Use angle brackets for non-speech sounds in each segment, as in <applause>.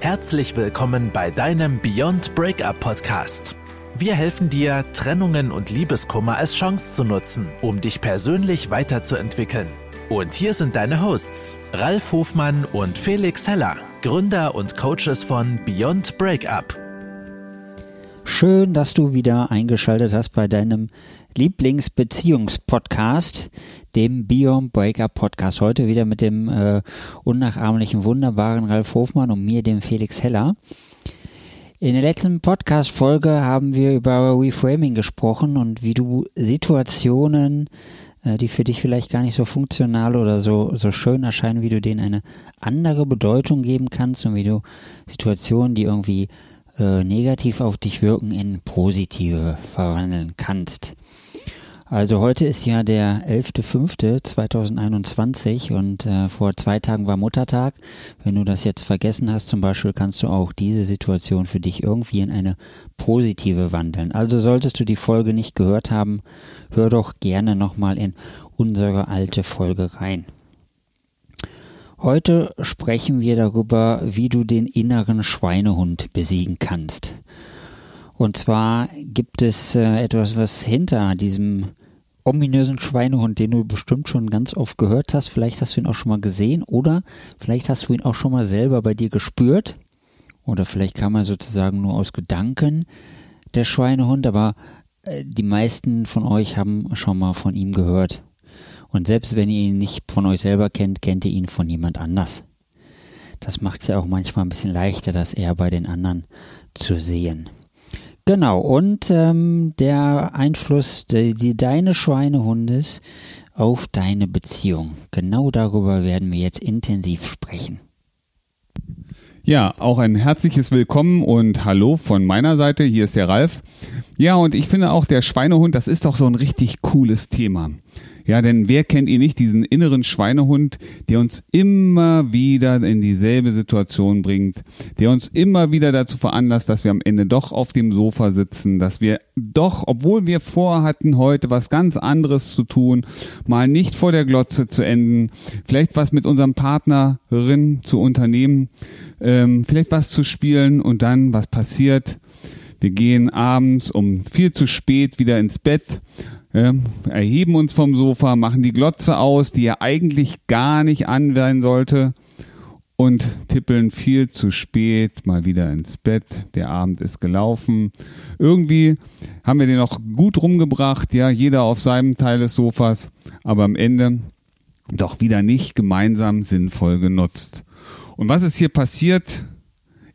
Herzlich willkommen bei deinem Beyond Breakup Podcast. Wir helfen dir, Trennungen und Liebeskummer als Chance zu nutzen, um dich persönlich weiterzuentwickeln. Und hier sind deine Hosts, Ralf Hofmann und Felix Heller, Gründer und Coaches von Beyond Breakup. Schön, dass du wieder eingeschaltet hast bei deinem Lieblingsbeziehungspodcast, dem Beyond Breakup Podcast. Heute wieder mit dem äh, unnachahmlichen, wunderbaren Ralf Hofmann und mir, dem Felix Heller. In der letzten Podcast-Folge haben wir über Reframing gesprochen und wie du Situationen, äh, die für dich vielleicht gar nicht so funktional oder so, so schön erscheinen, wie du denen eine andere Bedeutung geben kannst und wie du Situationen, die irgendwie äh, negativ auf dich wirken, in positive verwandeln kannst. Also heute ist ja der 11.05.2021 und äh, vor zwei Tagen war Muttertag. Wenn du das jetzt vergessen hast zum Beispiel, kannst du auch diese Situation für dich irgendwie in eine positive wandeln. Also solltest du die Folge nicht gehört haben, hör doch gerne nochmal in unsere alte Folge rein. Heute sprechen wir darüber, wie du den inneren Schweinehund besiegen kannst. Und zwar gibt es äh, etwas, was hinter diesem ominösen Schweinehund, den du bestimmt schon ganz oft gehört hast. Vielleicht hast du ihn auch schon mal gesehen oder vielleicht hast du ihn auch schon mal selber bei dir gespürt. Oder vielleicht kam er sozusagen nur aus Gedanken, der Schweinehund, aber äh, die meisten von euch haben schon mal von ihm gehört. Und selbst wenn ihr ihn nicht von euch selber kennt, kennt ihr ihn von jemand anders. Das macht es ja auch manchmal ein bisschen leichter, das eher bei den anderen zu sehen. Genau, und ähm, der Einfluss die, die, deines Schweinehundes auf deine Beziehung. Genau darüber werden wir jetzt intensiv sprechen. Ja, auch ein herzliches Willkommen und Hallo von meiner Seite. Hier ist der Ralf. Ja, und ich finde auch der Schweinehund, das ist doch so ein richtig cooles Thema. Ja, denn wer kennt ihn nicht, diesen inneren Schweinehund, der uns immer wieder in dieselbe Situation bringt, der uns immer wieder dazu veranlasst, dass wir am Ende doch auf dem Sofa sitzen, dass wir doch, obwohl wir vorhatten, heute was ganz anderes zu tun, mal nicht vor der Glotze zu enden, vielleicht was mit unserem Partnerin zu unternehmen, ähm, vielleicht was zu spielen und dann, was passiert? Wir gehen abends um viel zu spät wieder ins Bett ja, erheben uns vom Sofa, machen die Glotze aus, die ja eigentlich gar nicht an sein sollte und tippeln viel zu spät mal wieder ins Bett. Der Abend ist gelaufen. Irgendwie haben wir den noch gut rumgebracht, ja, jeder auf seinem Teil des Sofas, aber am Ende doch wieder nicht gemeinsam sinnvoll genutzt. Und was ist hier passiert?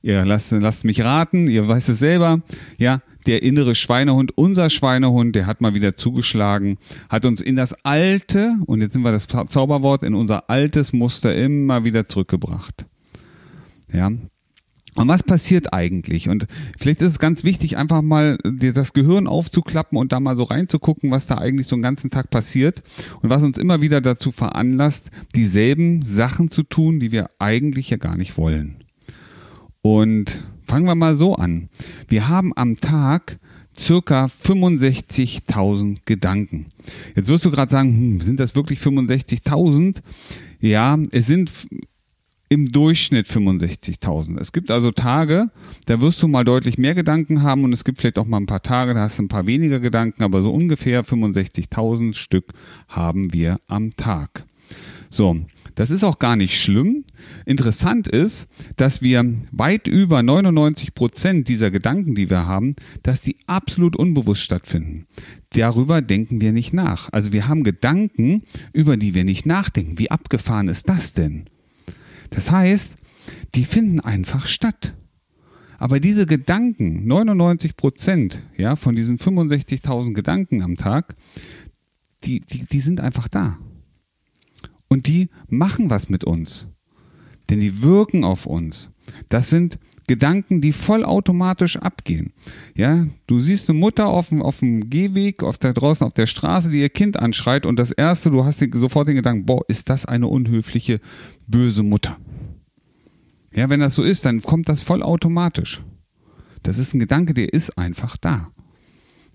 Ihr lasst, lasst mich raten, ihr weißt es selber, ja, der innere Schweinehund, unser Schweinehund, der hat mal wieder zugeschlagen, hat uns in das alte, und jetzt sind wir das Zauberwort, in unser altes Muster immer wieder zurückgebracht. Ja. Und was passiert eigentlich? Und vielleicht ist es ganz wichtig, einfach mal das Gehirn aufzuklappen und da mal so reinzugucken, was da eigentlich so einen ganzen Tag passiert und was uns immer wieder dazu veranlasst, dieselben Sachen zu tun, die wir eigentlich ja gar nicht wollen. Und Fangen wir mal so an. Wir haben am Tag circa 65.000 Gedanken. Jetzt wirst du gerade sagen, hm, sind das wirklich 65.000? Ja, es sind im Durchschnitt 65.000. Es gibt also Tage, da wirst du mal deutlich mehr Gedanken haben und es gibt vielleicht auch mal ein paar Tage, da hast du ein paar weniger Gedanken, aber so ungefähr 65.000 Stück haben wir am Tag. So, das ist auch gar nicht schlimm. Interessant ist, dass wir weit über 99 Prozent dieser Gedanken, die wir haben, dass die absolut unbewusst stattfinden. Darüber denken wir nicht nach. Also wir haben Gedanken, über die wir nicht nachdenken. Wie abgefahren ist das denn? Das heißt, die finden einfach statt. Aber diese Gedanken, 99 Prozent, ja, von diesen 65.000 Gedanken am Tag, die, die, die sind einfach da. Und die machen was mit uns. Denn die wirken auf uns. Das sind Gedanken, die vollautomatisch abgehen. Ja, du siehst eine Mutter auf dem, auf dem Gehweg, auf der draußen auf der Straße, die ihr Kind anschreit und das erste, du hast sofort den Gedanken, boah, ist das eine unhöfliche, böse Mutter. Ja, wenn das so ist, dann kommt das vollautomatisch. Das ist ein Gedanke, der ist einfach da.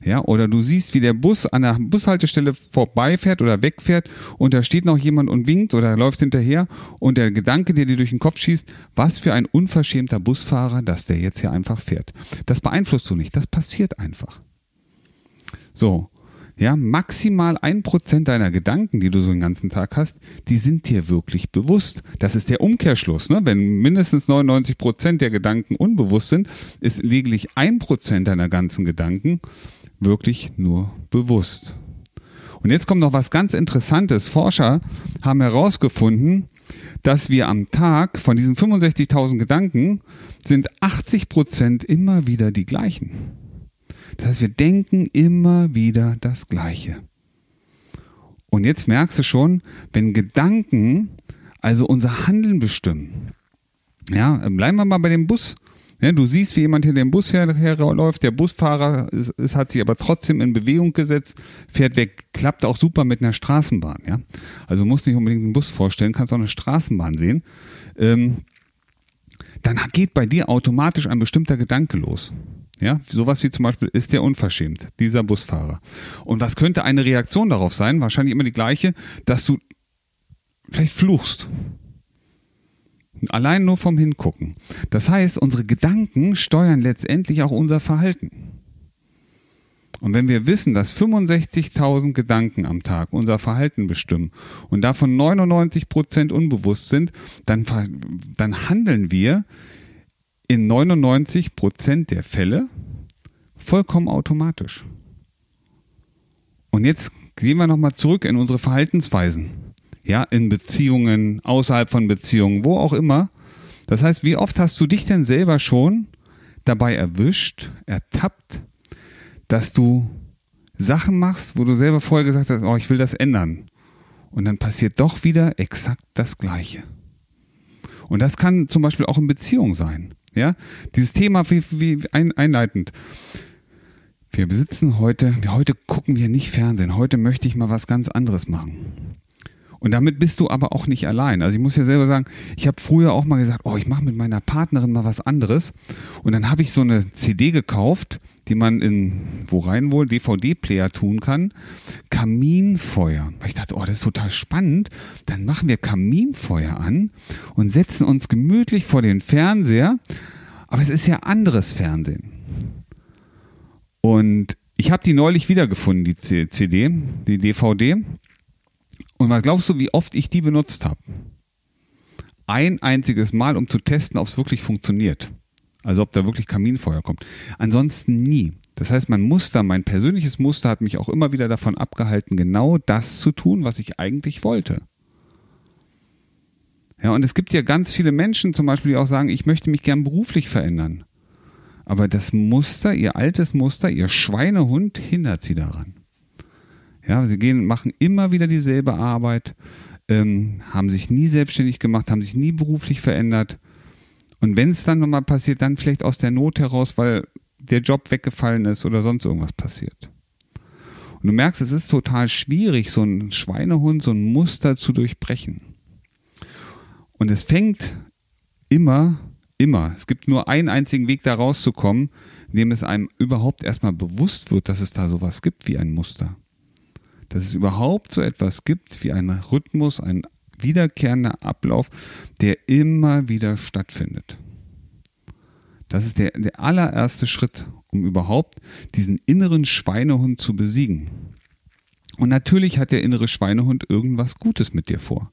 Ja, oder du siehst, wie der Bus an der Bushaltestelle vorbeifährt oder wegfährt und da steht noch jemand und winkt oder läuft hinterher und der Gedanke, der dir durch den Kopf schießt, was für ein unverschämter Busfahrer, dass der jetzt hier einfach fährt. Das beeinflusst du nicht, das passiert einfach. So. Ja, maximal ein Prozent deiner Gedanken, die du so den ganzen Tag hast, die sind dir wirklich bewusst. Das ist der Umkehrschluss. Ne? Wenn mindestens 99 Prozent der Gedanken unbewusst sind, ist lediglich ein Prozent deiner ganzen Gedanken wirklich nur bewusst. Und jetzt kommt noch was ganz Interessantes. Forscher haben herausgefunden, dass wir am Tag von diesen 65.000 Gedanken sind 80 Prozent immer wieder die gleichen. Das heißt, wir denken immer wieder das Gleiche. Und jetzt merkst du schon, wenn Gedanken also unser Handeln bestimmen. Ja, bleiben wir mal bei dem Bus. Ja, du siehst, wie jemand hinter dem Bus her, herläuft, der Busfahrer ist, ist, hat sich aber trotzdem in Bewegung gesetzt, fährt weg, klappt auch super mit einer Straßenbahn. Ja? Also musst nicht unbedingt einen Bus vorstellen, kannst auch eine Straßenbahn sehen. Ähm, dann geht bei dir automatisch ein bestimmter Gedanke los. Ja, sowas wie zum Beispiel, ist der unverschämt, dieser Busfahrer. Und was könnte eine Reaktion darauf sein? Wahrscheinlich immer die gleiche, dass du vielleicht fluchst. Allein nur vom Hingucken. Das heißt, unsere Gedanken steuern letztendlich auch unser Verhalten. Und wenn wir wissen, dass 65.000 Gedanken am Tag unser Verhalten bestimmen und davon 99 Prozent unbewusst sind, dann, dann handeln wir in 99 Prozent der Fälle vollkommen automatisch. Und jetzt gehen wir nochmal zurück in unsere Verhaltensweisen ja, in Beziehungen, außerhalb von Beziehungen, wo auch immer. Das heißt, wie oft hast du dich denn selber schon dabei erwischt, ertappt, dass du Sachen machst, wo du selber vorher gesagt hast, oh, ich will das ändern. Und dann passiert doch wieder exakt das Gleiche. Und das kann zum Beispiel auch in Beziehung sein. Ja, dieses Thema wie, wie ein, einleitend. Wir besitzen heute, heute gucken wir nicht Fernsehen. Heute möchte ich mal was ganz anderes machen. Und damit bist du aber auch nicht allein. Also ich muss ja selber sagen, ich habe früher auch mal gesagt, oh, ich mache mit meiner Partnerin mal was anderes. Und dann habe ich so eine CD gekauft, die man in, wo rein wohl, DVD-Player tun kann. Kaminfeuer. Weil ich dachte, oh, das ist total spannend. Dann machen wir Kaminfeuer an und setzen uns gemütlich vor den Fernseher. Aber es ist ja anderes Fernsehen. Und ich habe die neulich wiedergefunden, die CD, die DVD. Und was glaubst du, wie oft ich die benutzt habe? Ein einziges Mal, um zu testen, ob es wirklich funktioniert. Also ob da wirklich Kaminfeuer kommt. Ansonsten nie. Das heißt, mein Muster, mein persönliches Muster hat mich auch immer wieder davon abgehalten, genau das zu tun, was ich eigentlich wollte. Ja, und es gibt ja ganz viele Menschen zum Beispiel, die auch sagen, ich möchte mich gern beruflich verändern. Aber das Muster, ihr altes Muster, ihr Schweinehund hindert sie daran. Ja, sie gehen, machen immer wieder dieselbe Arbeit, ähm, haben sich nie selbstständig gemacht, haben sich nie beruflich verändert. Und wenn es dann nochmal passiert, dann vielleicht aus der Not heraus, weil der Job weggefallen ist oder sonst irgendwas passiert. Und du merkst, es ist total schwierig, so ein Schweinehund, so ein Muster zu durchbrechen. Und es fängt immer, immer, es gibt nur einen einzigen Weg da rauszukommen, indem es einem überhaupt erstmal bewusst wird, dass es da sowas gibt wie ein Muster dass es überhaupt so etwas gibt wie einen Rhythmus, ein wiederkehrender Ablauf, der immer wieder stattfindet. Das ist der, der allererste Schritt, um überhaupt diesen inneren Schweinehund zu besiegen. Und natürlich hat der innere Schweinehund irgendwas Gutes mit dir vor.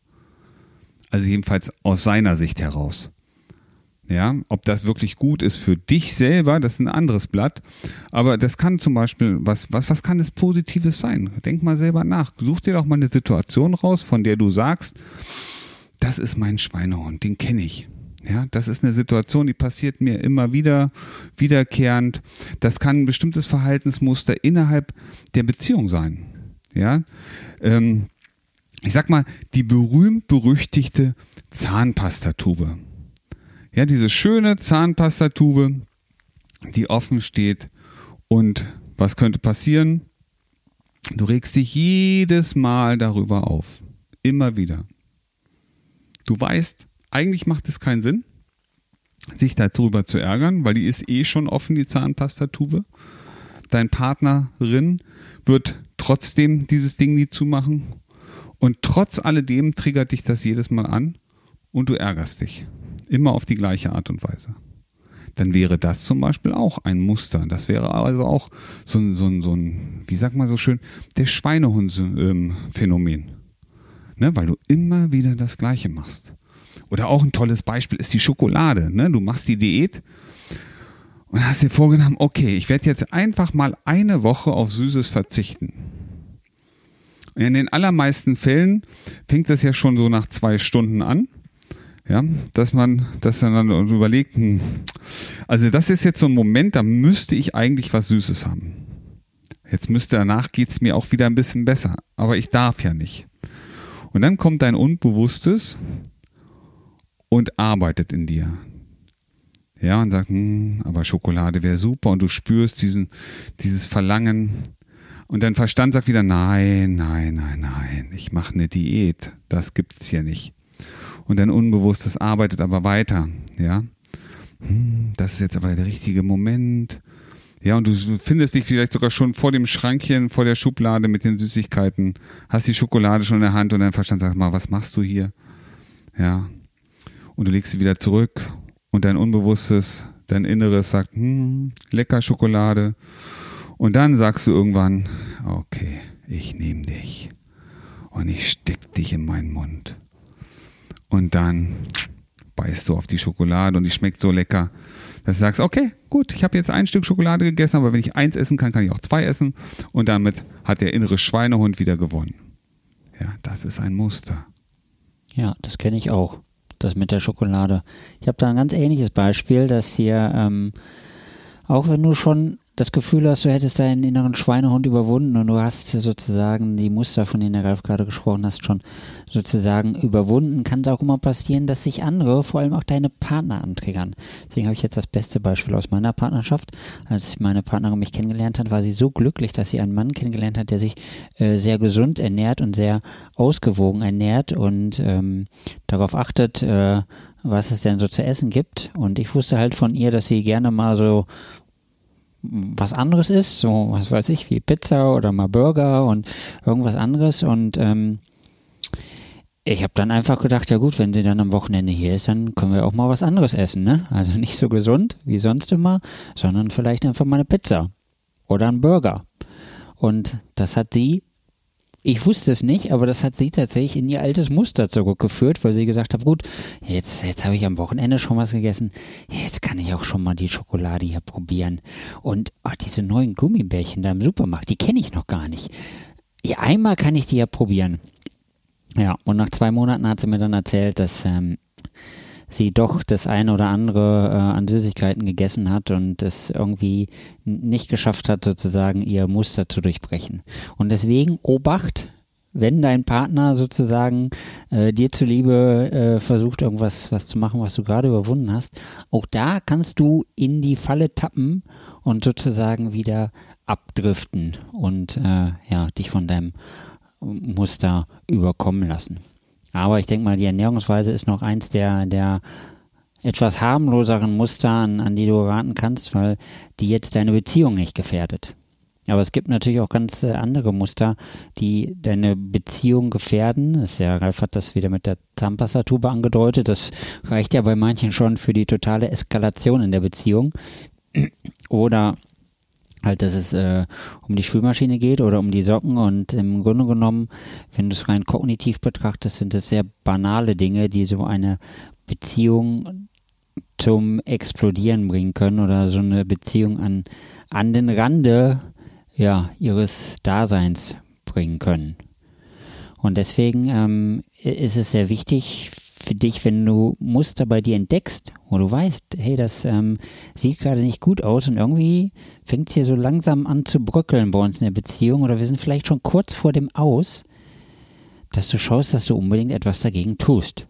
Also jedenfalls aus seiner Sicht heraus. Ja, ob das wirklich gut ist für dich selber, das ist ein anderes Blatt. Aber das kann zum Beispiel, was, was, was kann es Positives sein? Denk mal selber nach. Such dir doch mal eine Situation raus, von der du sagst, das ist mein Schweinehund, den kenne ich. Ja, das ist eine Situation, die passiert mir immer wieder, wiederkehrend. Das kann ein bestimmtes Verhaltensmuster innerhalb der Beziehung sein. Ja, ähm, ich sag mal, die berühmt-berüchtigte Zahnpastatube. Ja, diese schöne Zahnpastatube, die offen steht. Und was könnte passieren? Du regst dich jedes Mal darüber auf. Immer wieder. Du weißt, eigentlich macht es keinen Sinn, sich darüber zu ärgern, weil die ist eh schon offen, die Zahnpastatube. dein Partnerin wird trotzdem dieses Ding nie zumachen und trotz alledem triggert dich das jedes Mal an und du ärgerst dich. Immer auf die gleiche Art und Weise. Dann wäre das zum Beispiel auch ein Muster. Das wäre also auch so ein, so ein, so ein wie sagt man so schön, der Schweinehund-Phänomen. Ne, weil du immer wieder das Gleiche machst. Oder auch ein tolles Beispiel ist die Schokolade. Ne? Du machst die Diät und hast dir vorgenommen, okay, ich werde jetzt einfach mal eine Woche auf Süßes verzichten. Und in den allermeisten Fällen fängt das ja schon so nach zwei Stunden an. Ja, dass man, dass man dann überlegt, hm, also das ist jetzt so ein Moment, da müsste ich eigentlich was Süßes haben. Jetzt müsste danach geht's mir auch wieder ein bisschen besser, aber ich darf ja nicht. Und dann kommt dein Unbewusstes und arbeitet in dir. Ja, und sagt, hm, aber Schokolade wäre super und du spürst diesen, dieses Verlangen. Und dein Verstand sagt wieder, nein, nein, nein, nein, ich mache eine Diät. Das gibt's hier nicht. Und dein Unbewusstes arbeitet aber weiter. Ja, hm, das ist jetzt aber der richtige Moment. Ja, und du findest dich vielleicht sogar schon vor dem Schrankchen, vor der Schublade mit den Süßigkeiten, hast die Schokolade schon in der Hand und dein Verstand sagt mal, was machst du hier? Ja. Und du legst sie wieder zurück und dein Unbewusstes, dein Inneres sagt, hm, lecker Schokolade. Und dann sagst du irgendwann, okay, ich nehme dich und ich steck dich in meinen Mund. Und dann beißt du auf die Schokolade und die schmeckt so lecker, dass du sagst, okay, gut, ich habe jetzt ein Stück Schokolade gegessen, aber wenn ich eins essen kann, kann ich auch zwei essen. Und damit hat der innere Schweinehund wieder gewonnen. Ja, das ist ein Muster. Ja, das kenne ich auch das mit der Schokolade. Ich habe da ein ganz ähnliches Beispiel, dass hier, ähm, auch wenn du schon das Gefühl hast, du hättest deinen inneren Schweinehund überwunden und du hast sozusagen die Muster, von denen der Ralf gerade gesprochen hast, schon sozusagen überwunden, kann es auch immer passieren, dass sich andere, vor allem auch deine Partner antriggern. Deswegen habe ich jetzt das beste Beispiel aus meiner Partnerschaft. Als meine Partnerin mich kennengelernt hat, war sie so glücklich, dass sie einen Mann kennengelernt hat, der sich äh, sehr gesund ernährt und sehr ausgewogen ernährt und ähm, darauf achtet, äh, was es denn so zu essen gibt. Und ich wusste halt von ihr, dass sie gerne mal so was anderes ist, so was weiß ich, wie Pizza oder mal Burger und irgendwas anderes. Und ähm, ich habe dann einfach gedacht, ja gut, wenn sie dann am Wochenende hier ist, dann können wir auch mal was anderes essen, ne? Also <laughs> nicht so gesund wie sonst immer, sondern vielleicht einfach mal eine Pizza oder einen Burger. Und das hat sie ich wusste es nicht, aber das hat sie tatsächlich in ihr altes Muster zurückgeführt, weil sie gesagt hat, gut, jetzt, jetzt habe ich am Wochenende schon was gegessen, jetzt kann ich auch schon mal die Schokolade hier probieren. Und ach, diese neuen Gummibärchen da im Supermarkt, die kenne ich noch gar nicht. Ja, einmal kann ich die ja probieren. Ja, und nach zwei Monaten hat sie mir dann erzählt, dass ähm, sie doch das eine oder andere äh, an Süßigkeiten gegessen hat und es irgendwie nicht geschafft hat, sozusagen ihr Muster zu durchbrechen. Und deswegen Obacht, wenn dein Partner sozusagen äh, dir zuliebe äh, versucht, irgendwas was zu machen, was du gerade überwunden hast, auch da kannst du in die Falle tappen und sozusagen wieder abdriften und äh, ja, dich von deinem Muster überkommen lassen. Aber ich denke mal, die Ernährungsweise ist noch eins der, der etwas harmloseren Muster, an, an die du raten kannst, weil die jetzt deine Beziehung nicht gefährdet. Aber es gibt natürlich auch ganz äh, andere Muster, die deine Beziehung gefährden. Das ist ja, Ralf hat das wieder mit der Zahnpastatube angedeutet. Das reicht ja bei manchen schon für die totale Eskalation in der Beziehung. Oder halt, dass es äh, um die Spülmaschine geht oder um die Socken und im Grunde genommen, wenn du es rein kognitiv betrachtest, sind es sehr banale Dinge, die so eine Beziehung zum Explodieren bringen können oder so eine Beziehung an, an den Rande ja, ihres Daseins bringen können. Und deswegen ähm, ist es sehr wichtig für dich, wenn du Muster bei dir entdeckst, wo du weißt, hey, das ähm, sieht gerade nicht gut aus und irgendwie fängt es hier so langsam an zu bröckeln bei uns in der Beziehung oder wir sind vielleicht schon kurz vor dem Aus, dass du schaust, dass du unbedingt etwas dagegen tust.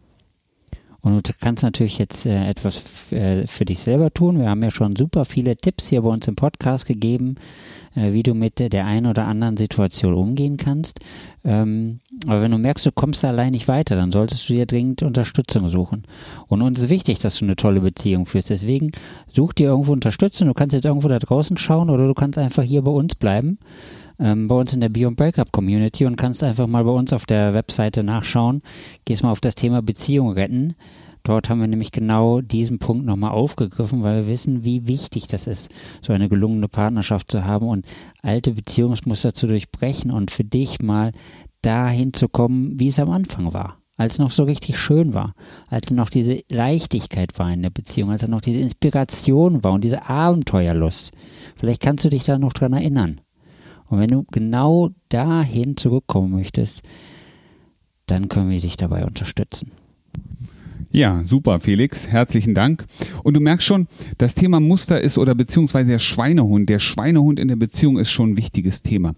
Und du kannst natürlich jetzt äh, etwas äh, für dich selber tun. Wir haben ja schon super viele Tipps hier bei uns im Podcast gegeben, äh, wie du mit der einen oder anderen Situation umgehen kannst. Ähm, aber wenn du merkst, du kommst da allein nicht weiter, dann solltest du dir dringend Unterstützung suchen. Und uns ist wichtig, dass du eine tolle Beziehung führst. Deswegen such dir irgendwo Unterstützung. Du kannst jetzt irgendwo da draußen schauen oder du kannst einfach hier bei uns bleiben ähm, bei uns in der Beyond Breakup Community und kannst einfach mal bei uns auf der Webseite nachschauen. Gehst mal auf das Thema Beziehung retten. Dort haben wir nämlich genau diesen Punkt nochmal aufgegriffen, weil wir wissen, wie wichtig das ist, so eine gelungene Partnerschaft zu haben und alte Beziehungsmuster zu durchbrechen und für dich mal dahin zu kommen, wie es am Anfang war. Als es noch so richtig schön war, als noch diese Leichtigkeit war in der Beziehung, als noch diese Inspiration war und diese Abenteuerlust. Vielleicht kannst du dich da noch dran erinnern. Und wenn du genau dahin zurückkommen möchtest, dann können wir dich dabei unterstützen. Ja, super, Felix. Herzlichen Dank. Und du merkst schon, das Thema Muster ist oder beziehungsweise der Schweinehund. Der Schweinehund in der Beziehung ist schon ein wichtiges Thema.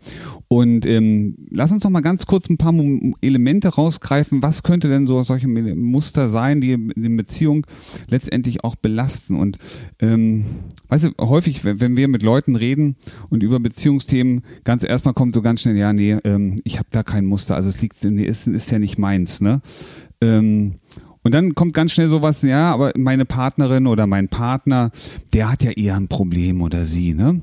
Und ähm, lass uns doch mal ganz kurz ein paar Elemente rausgreifen. Was könnte denn so solche Muster sein, die die Beziehung letztendlich auch belasten? Und ähm, weißt du, häufig, wenn wir mit Leuten reden und über Beziehungsthemen, ganz erstmal kommt so ganz schnell, ja, nee, ähm, ich habe da kein Muster. Also es liegt, nee, ist, ist ja nicht meins, ne? Ähm, und dann kommt ganz schnell sowas, ja, aber meine Partnerin oder mein Partner, der hat ja eher ein Problem oder sie, ne?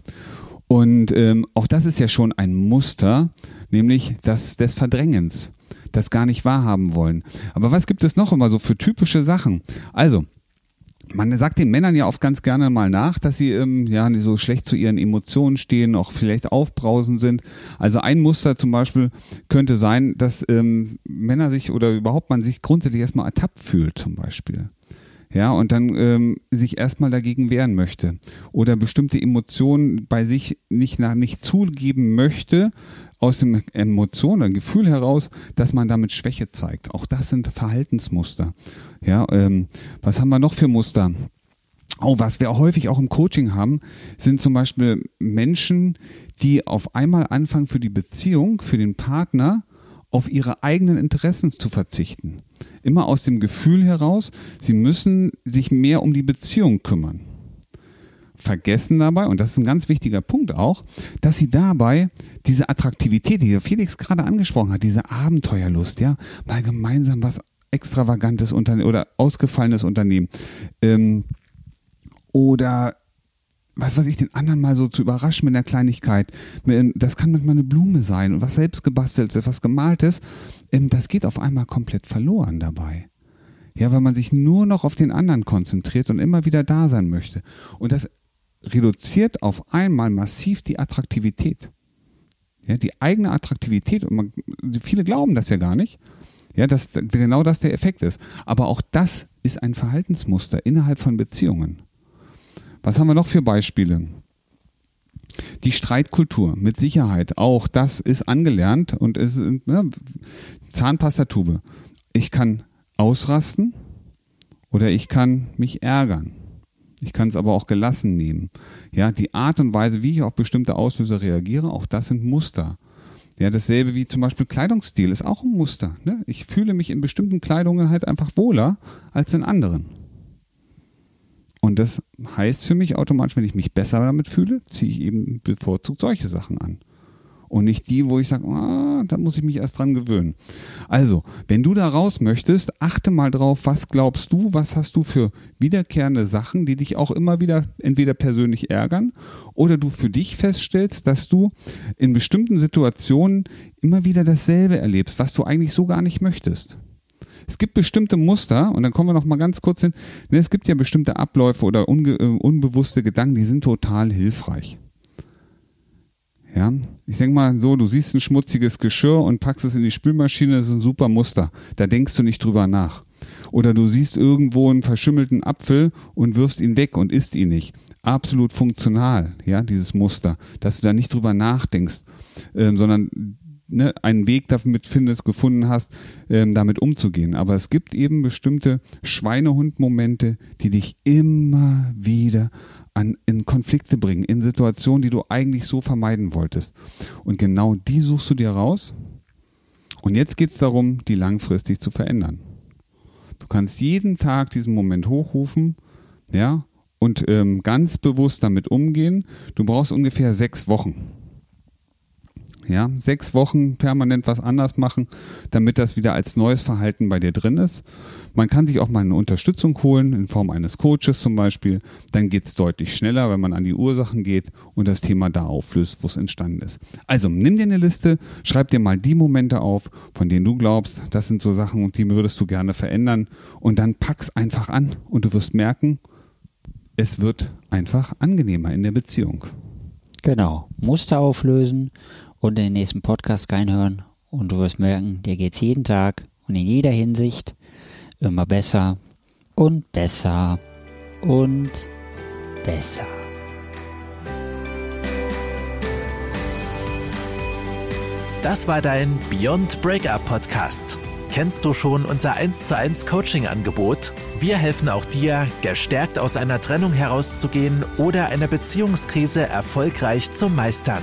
Und ähm, auch das ist ja schon ein Muster, nämlich das des Verdrängens, das gar nicht wahrhaben wollen. Aber was gibt es noch immer so für typische Sachen? Also, man sagt den Männern ja oft ganz gerne mal nach, dass sie ähm, ja so schlecht zu ihren Emotionen stehen, auch vielleicht aufbrausend sind. Also ein Muster zum Beispiel könnte sein, dass ähm, Männer sich oder überhaupt man sich grundsätzlich erstmal ertappt fühlt zum Beispiel. Ja, und dann ähm, sich erstmal dagegen wehren möchte oder bestimmte Emotionen bei sich nicht nach nicht zugeben möchte, aus dem Emotion, ein Gefühl heraus, dass man damit Schwäche zeigt. Auch das sind Verhaltensmuster. Ja, ähm, was haben wir noch für Muster? Oh, was wir häufig auch im Coaching haben, sind zum Beispiel Menschen, die auf einmal anfangen für die Beziehung, für den Partner, auf ihre eigenen Interessen zu verzichten. Immer aus dem Gefühl heraus, sie müssen sich mehr um die Beziehung kümmern vergessen dabei, und das ist ein ganz wichtiger Punkt auch, dass sie dabei diese Attraktivität, die Felix gerade angesprochen hat, diese Abenteuerlust, ja, mal gemeinsam was extravagantes Unternehmen oder ausgefallenes Unternehmen ähm, oder was weiß ich, den anderen mal so zu überraschen mit einer Kleinigkeit. Das kann manchmal eine Blume sein und was selbst gebasteltes, was gemaltes. Ähm, das geht auf einmal komplett verloren dabei. Ja, weil man sich nur noch auf den anderen konzentriert und immer wieder da sein möchte. Und das reduziert auf einmal massiv die Attraktivität. Ja, die eigene Attraktivität, und man, viele glauben das ja gar nicht, ja, dass genau das der Effekt ist. Aber auch das ist ein Verhaltensmuster innerhalb von Beziehungen. Was haben wir noch für Beispiele? Die Streitkultur, mit Sicherheit, auch das ist angelernt und ist ne, Zahnpastatube. Ich kann ausrasten oder ich kann mich ärgern. Ich kann es aber auch gelassen nehmen. Ja, die Art und Weise, wie ich auf bestimmte Auslöser reagiere, auch das sind Muster. Ja, dasselbe wie zum Beispiel Kleidungsstil ist auch ein Muster. Ne? Ich fühle mich in bestimmten Kleidungen halt einfach wohler als in anderen. Und das heißt für mich automatisch, wenn ich mich besser damit fühle, ziehe ich eben bevorzugt solche Sachen an und nicht die, wo ich sage, ah, da muss ich mich erst dran gewöhnen. Also, wenn du da raus möchtest, achte mal drauf, was glaubst du, was hast du für wiederkehrende Sachen, die dich auch immer wieder entweder persönlich ärgern oder du für dich feststellst, dass du in bestimmten Situationen immer wieder dasselbe erlebst, was du eigentlich so gar nicht möchtest. Es gibt bestimmte Muster, und dann kommen wir noch mal ganz kurz hin. Ne, es gibt ja bestimmte Abläufe oder äh, unbewusste Gedanken, die sind total hilfreich. Ja, ich denke mal so, du siehst ein schmutziges Geschirr und packst es in die Spülmaschine, das ist ein super Muster. Da denkst du nicht drüber nach. Oder du siehst irgendwo einen verschimmelten Apfel und wirfst ihn weg und isst ihn nicht. Absolut funktional, ja, dieses Muster, dass du da nicht drüber nachdenkst, äh, sondern ne, einen Weg damit findest, gefunden hast, ähm, damit umzugehen. Aber es gibt eben bestimmte Schweinehund-Momente, die dich immer wieder an, in Konflikte bringen, in Situationen, die du eigentlich so vermeiden wolltest. Und genau die suchst du dir raus. Und jetzt geht es darum, die langfristig zu verändern. Du kannst jeden Tag diesen Moment hochrufen, ja, und ähm, ganz bewusst damit umgehen. Du brauchst ungefähr sechs Wochen. Ja, sechs Wochen permanent was anders machen, damit das wieder als neues Verhalten bei dir drin ist. Man kann sich auch mal eine Unterstützung holen, in Form eines Coaches zum Beispiel. Dann geht es deutlich schneller, wenn man an die Ursachen geht und das Thema da auflöst, wo es entstanden ist. Also nimm dir eine Liste, schreib dir mal die Momente auf, von denen du glaubst, das sind so Sachen, die würdest du gerne verändern. Und dann pack's einfach an und du wirst merken, es wird einfach angenehmer in der Beziehung. Genau. Muster auflösen und in den nächsten Podcast reinhören und du wirst merken, dir geht's jeden Tag und in jeder Hinsicht immer besser und besser und besser. Das war dein Beyond Breakup Podcast. Kennst du schon unser 1 zu 1 Coaching Angebot? Wir helfen auch dir, gestärkt aus einer Trennung herauszugehen oder eine Beziehungskrise erfolgreich zu meistern.